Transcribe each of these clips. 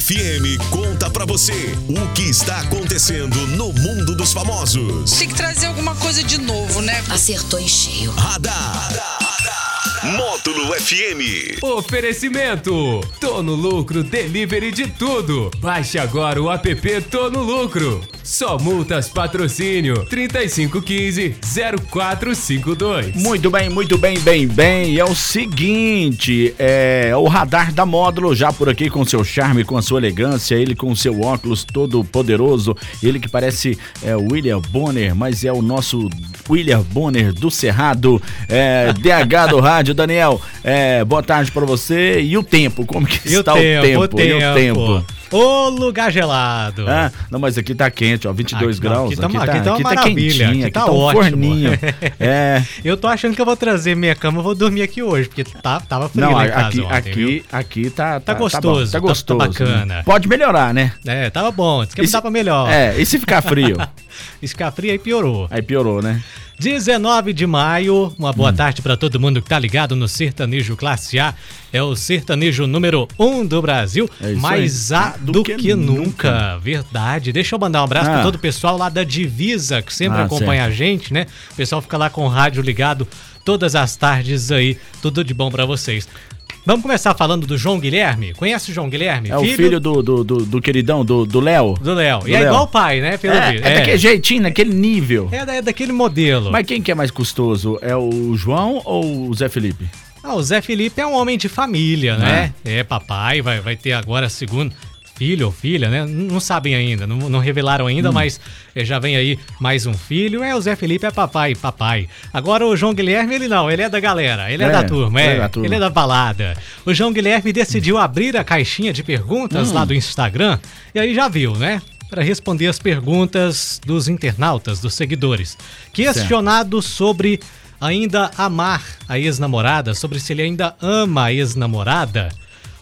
FM conta pra você o que está acontecendo no mundo dos famosos. Tem que trazer alguma coisa de novo, né? Acertou em cheio. Radar. Módulo FM. Oferecimento: Tô no lucro, delivery de tudo. Baixe agora o app Tô no lucro. Só multas patrocínio 3515 0452. Muito bem, muito bem, bem, bem. É o seguinte, é o radar da módulo já por aqui com seu charme, com a sua elegância, ele com seu óculos todo poderoso, ele que parece é, William Bonner, mas é o nosso William Bonner do Cerrado, é, DH do rádio. Daniel, é, boa tarde para você. E o tempo, como que E o está tempo, o o tempo? E o tempo? Ô lugar gelado. Ah, não, mas aqui tá quente, ó, 22 Aqui- não, graus. aqui tá aqui tá aqui tá maravilha, quentinho, aqui aqui tá tá um ótimo. forninho. É. Eu tô achando que eu vou trazer minha cama, vou dormir aqui hoje, porque tá, tava frio Não, aqui, ontem, aqui, viu? aqui tá, Tá bom, gostoso, tá tá- gostoso. tá bacana. né? Pode melhorar, né? É, tava bom, diz que não se- dá pra melhor. É, e se ficar frio? E ficar frio aí piorou. Aí piorou, né? 19 de maio, uma boa tarde pra todo mundo que tá ligado no Sertanejo Classe A. É o sertanejo número 1 um do Brasil, É mais aí. A do, que, nunca. Verdade. Deixa eu mandar um abraço Ah. pra todo o pessoal lá da Divisa, que sempre Ah, acompanha a gente, né? O pessoal fica lá com o rádio ligado todas as tardes aí. Tudo de bom pra vocês. Vamos começar falando do João Guilherme. Conhece o João Guilherme? É o filho do, do, do, do queridão, do Léo. do Léo. E é Léo. igual o pai, né? Pelo É, visto. é daquele jeitinho, naquele nível. É é daquele modelo. Mas quem que é mais custoso? É o João ou o Zé Felipe? Ah, o Zé Felipe é um homem de família, né? É, papai, vai, vai ter agora segundo filho ou filha, né? Não sabem ainda, não, não revelaram ainda, Hum. mas eh, já vem aí mais um filho. É, o Zé Felipe é papai, papai. Agora o João Guilherme, ele não, ele é da galera, ele é, É, da turma, ele é, é da turma. ele é da balada. O João Guilherme decidiu abrir a caixinha de perguntas Hum. lá do Instagram, e aí já viu, né? Para responder as perguntas dos internautas, dos seguidores. Questionado sobre ainda amar a ex-namorada, sobre se ele ainda ama a ex-namorada,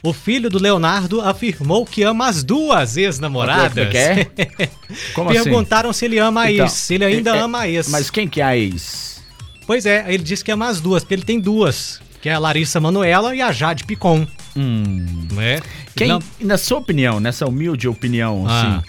o filho do Leonardo afirmou que ama as duas ex-namoradas. Como é Como assim? Perguntaram se ele ama a Então, ex, se ele ainda é- é- ama a ex. Mas quem que é a ex? Pois é, ele disse que ama as duas, porque ele tem duas, que é a Larissa Manoela e a Jade Picon, Hum. né? Quem, Não- na sua opinião, nessa humilde opinião, Ah. assim,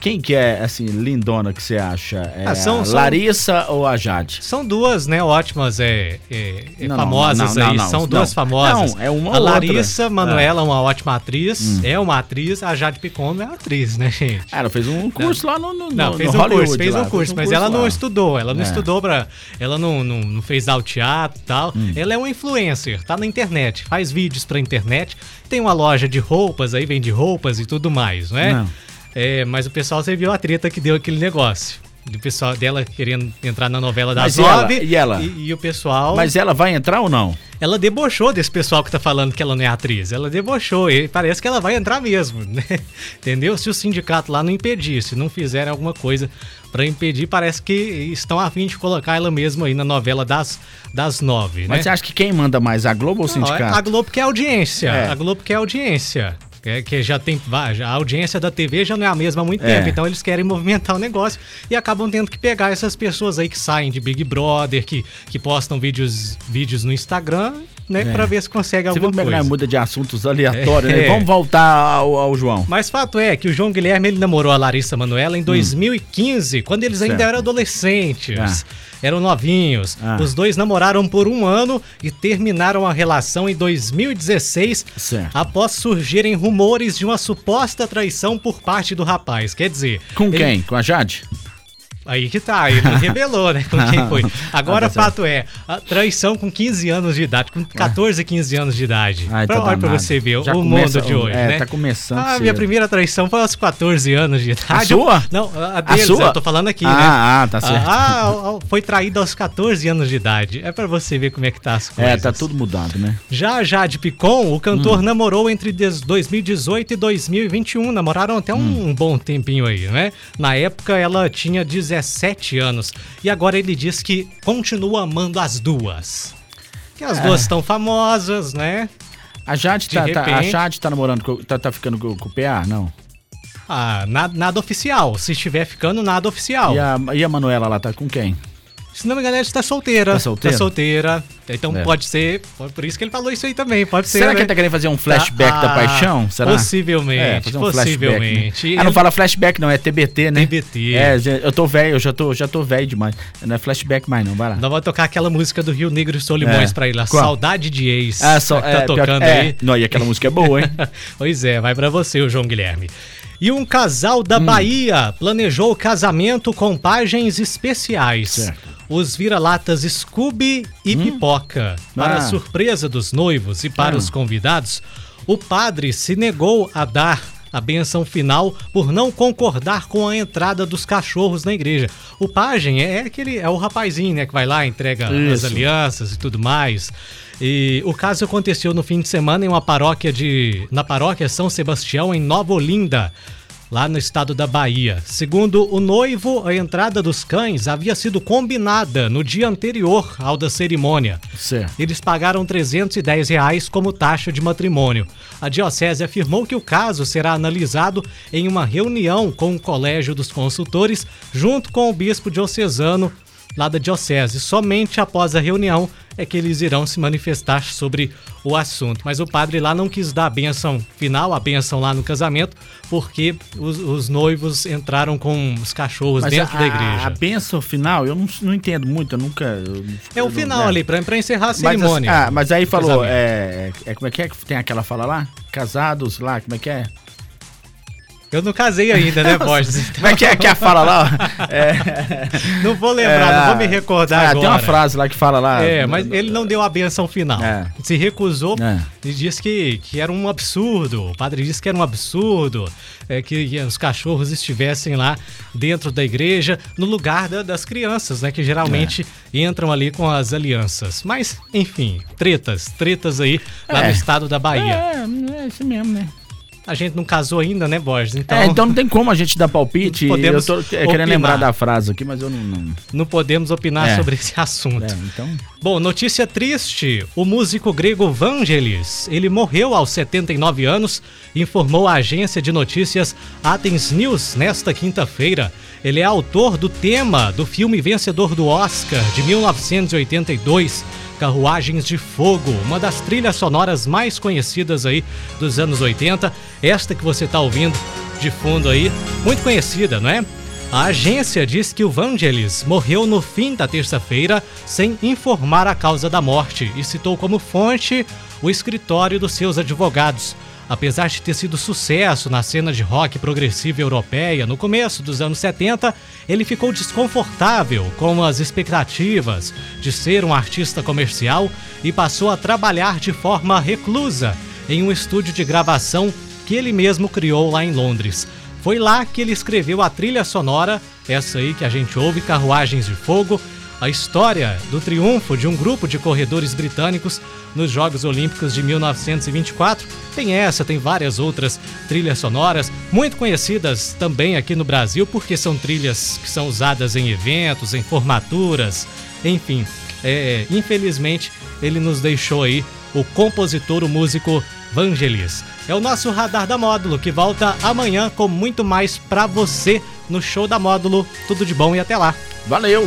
quem que é, assim, lindona que você acha? É Ah, são- a são- Larissa ou a Jade? São duas, né, ótimas, é, é, é Não, famosas não, não, aí, não, são não. duas famosas. Não, é uma A Larissa outra. Manoela, uma ótima atriz, é uma atriz, a Jade Picon não é atriz, né, gente? Ah, ela fez um curso lá no, no, Não, no fez um Hollywood curso, fez lá, um curso, mas ela não lá. estudou, ela não É. estudou pra. Ela não, não, não fez ao teatro e tal. Hum. Ela é uma influencer, tá na internet, faz vídeos pra internet, tem uma loja de roupas aí, vende roupas e tudo mais, né? Não. É, mas o pessoal, você viu a treta que deu aquele negócio. Do pessoal dela querendo entrar na novela e ela? nove. E ela? E, e o pessoal. Mas ela vai entrar ou não? Ela debochou desse pessoal que tá falando que ela não é atriz. Ela debochou. E parece que ela vai entrar mesmo, né? Entendeu? Se o sindicato lá não impedir, se não fizerem alguma coisa pra impedir, parece que estão a fim de colocar ela mesmo aí na novela das, das nove, Mas né? você acha que quem manda mais, a Globo ou o sindicato? a Globo quer audiência. É. A Globo quer audiência. É, que já tem. A audiência da TV já não é a mesma há muito É. tempo. Então eles querem movimentar o negócio e acabam tendo que pegar essas pessoas aí que saem de Big Brother, que, que postam vídeos, vídeos no Instagram, né? Pra ver se consegue É. Você alguma é nós coisa. muda de assuntos aleatórios, É. né? Vamos voltar ao, ao João. Mas fato é que o João Guilherme ele namorou a Larissa Manoela em 2015, quando eles ainda Hum. Certo. eram adolescentes. Eram novinhos. Ah. Os dois namoraram por um ano e terminaram a relação em 2016, Certo. após surgirem rumores de uma suposta traição por parte do rapaz. Quer dizer, Com ele- quem? Com a Jade? Aí que tá, ele revelou, né? Com quem foi. Agora, Ah, tá certo. fato é, a traição com 15 anos de idade, com 14, 15 anos de idade. Ai, pra, tá olha pra você ver Já o começa- mundo de hoje, é, né? tá começando Ah, minha primeira traição foi aos 14 anos de idade. A sua? Não, a deles, sua? eu tô falando aqui, Ah, né? ah, tá certo. Ah, ah, foi traída aos 14 anos de idade. É pra você ver como é que tá as coisas. É, tá tudo mudado, né? Já a Jade Picon, o cantor Hum. namorou entre des- 2018 e 2021. Namoraram até um, Hum. um bom tempinho aí, né? Na época ela tinha 17 anos. E agora ele diz que continua amando as duas. Que as É. duas estão famosas, né? A Jade, De tá, tá- a repente- Jade tá namorando, com, tá, tá ficando com, com o PA? Não. Ah, nada, nada oficial. Se estiver ficando, nada oficial. E a, e a Manuela lá tá com quem? Se não me engano, ela está solteira. Tá solteira? Tá solteira. Então É. pode ser. Por isso que ele falou isso aí também. Pode ser. Será né? que ele tá querendo fazer um flashback Ah, da paixão? Será? Possivelmente. É, fazer um flashback, possivelmente. né? Ah, não fala flashback, não, é TBT, né? TBT. É, eu tô velho, eu já tô, já tô velho demais. Não é flashback mais, não, vai lá. Nós vamos tocar aquela música do Rio Negro e Solimões É. pra ele, a Qual? Saudade de Ex. Ah, só, que é, tá pior tocando é, aí. Não, e aquela música é boa, hein? Pois é, vai pra você, o João Guilherme. E um casal Hum. da Bahia planejou casamento com pagens especiais. Certo. Hum. Os vira-latas Scooby e Pipoca. Para Ah. surpresa dos noivos e para Ah. os convidados, o padre se negou a dar a benção final por não concordar com a entrada dos cachorros na igreja. O pajem é aquele é o rapazinho, né, que vai lá, entrega as Isso. alianças e tudo mais. E o caso aconteceu no fim de semana em uma paróquia de na paróquia São Sebastião em Nova Olinda, lá no estado da Bahia. Segundo o noivo, a entrada dos cães havia sido combinada no dia anterior ao da cerimônia. Certo. Eles pagaram 310 reais como taxa de matrimônio. A diocese afirmou que o caso será analisado em uma reunião com o Colégio dos Consultores, junto com o bispo diocesano lá da diocese. Somente após a reunião é que eles irão se manifestar sobre o assunto. Mas o padre lá não quis dar a benção final, a benção lá no casamento, porque os, os noivos entraram com os cachorros Mas dentro a, da igreja. A benção final, eu não, não entendo muito, eu nunca. eu- É o final é. ali, pra, pra encerrar a Mas, cerimônia. ah, mas aí falou, casamento. é, é, como é que é que tem aquela fala lá? Casados lá, como é que é? Eu não casei ainda, né, Borges? Então, Como é que é que é a fala lá? É, não vou lembrar, não vou me recordar ah, agora. Tem uma frase lá que fala lá. É, mas ele não deu a benção final. É. Se recusou É. e disse que, que era um absurdo. O padre disse que era um absurdo é, que, que os cachorros estivessem lá dentro da igreja, no lugar da- das crianças, né? Que geralmente entram ali com as alianças. Mas, enfim, tretas, tretas aí lá É. no estado da Bahia. É, é isso mesmo, né? A gente não casou ainda, né, Borges? Então, é, então não tem como a gente dar palpite. Podemos eu tô é, querendo lembrar da frase aqui, mas eu não. não- não podemos opinar É. sobre esse assunto. é, então. Bom, notícia triste. O músico grego Vangelis, ele morreu aos 79 anos, informou a agência de notícias Athens News nesta quinta-feira. Ele é autor do tema do filme vencedor do Oscar de 1982, Carruagens de Fogo, uma das trilhas sonoras mais conhecidas aí dos anos 80. Esta que você está ouvindo de fundo aí, muito conhecida, não é? A agência diz que o Vangelis morreu no fim da terça-feira sem informar a causa da morte e citou como fonte o escritório dos seus advogados. Apesar de ter sido sucesso na cena de rock progressiva europeia no começo dos anos 70, ele ficou desconfortável com as expectativas de ser um artista comercial e passou a trabalhar de forma reclusa em um estúdio de gravação que ele mesmo criou lá em Londres. Foi lá que ele escreveu a trilha sonora, essa aí que a gente ouve, Carruagens de Fogo, a história do triunfo de um grupo de corredores britânicos nos Jogos Olímpicos de 1924. Tem essa, tem várias outras trilhas sonoras, muito conhecidas também aqui no Brasil, porque são trilhas que são usadas em eventos, em formaturas, enfim. É, infelizmente, ele nos deixou aí o compositor, o músico Vangelis. É o nosso Radar da Módulo, que volta amanhã com muito mais pra você no show da Módulo. Tudo de bom e até lá. Valeu!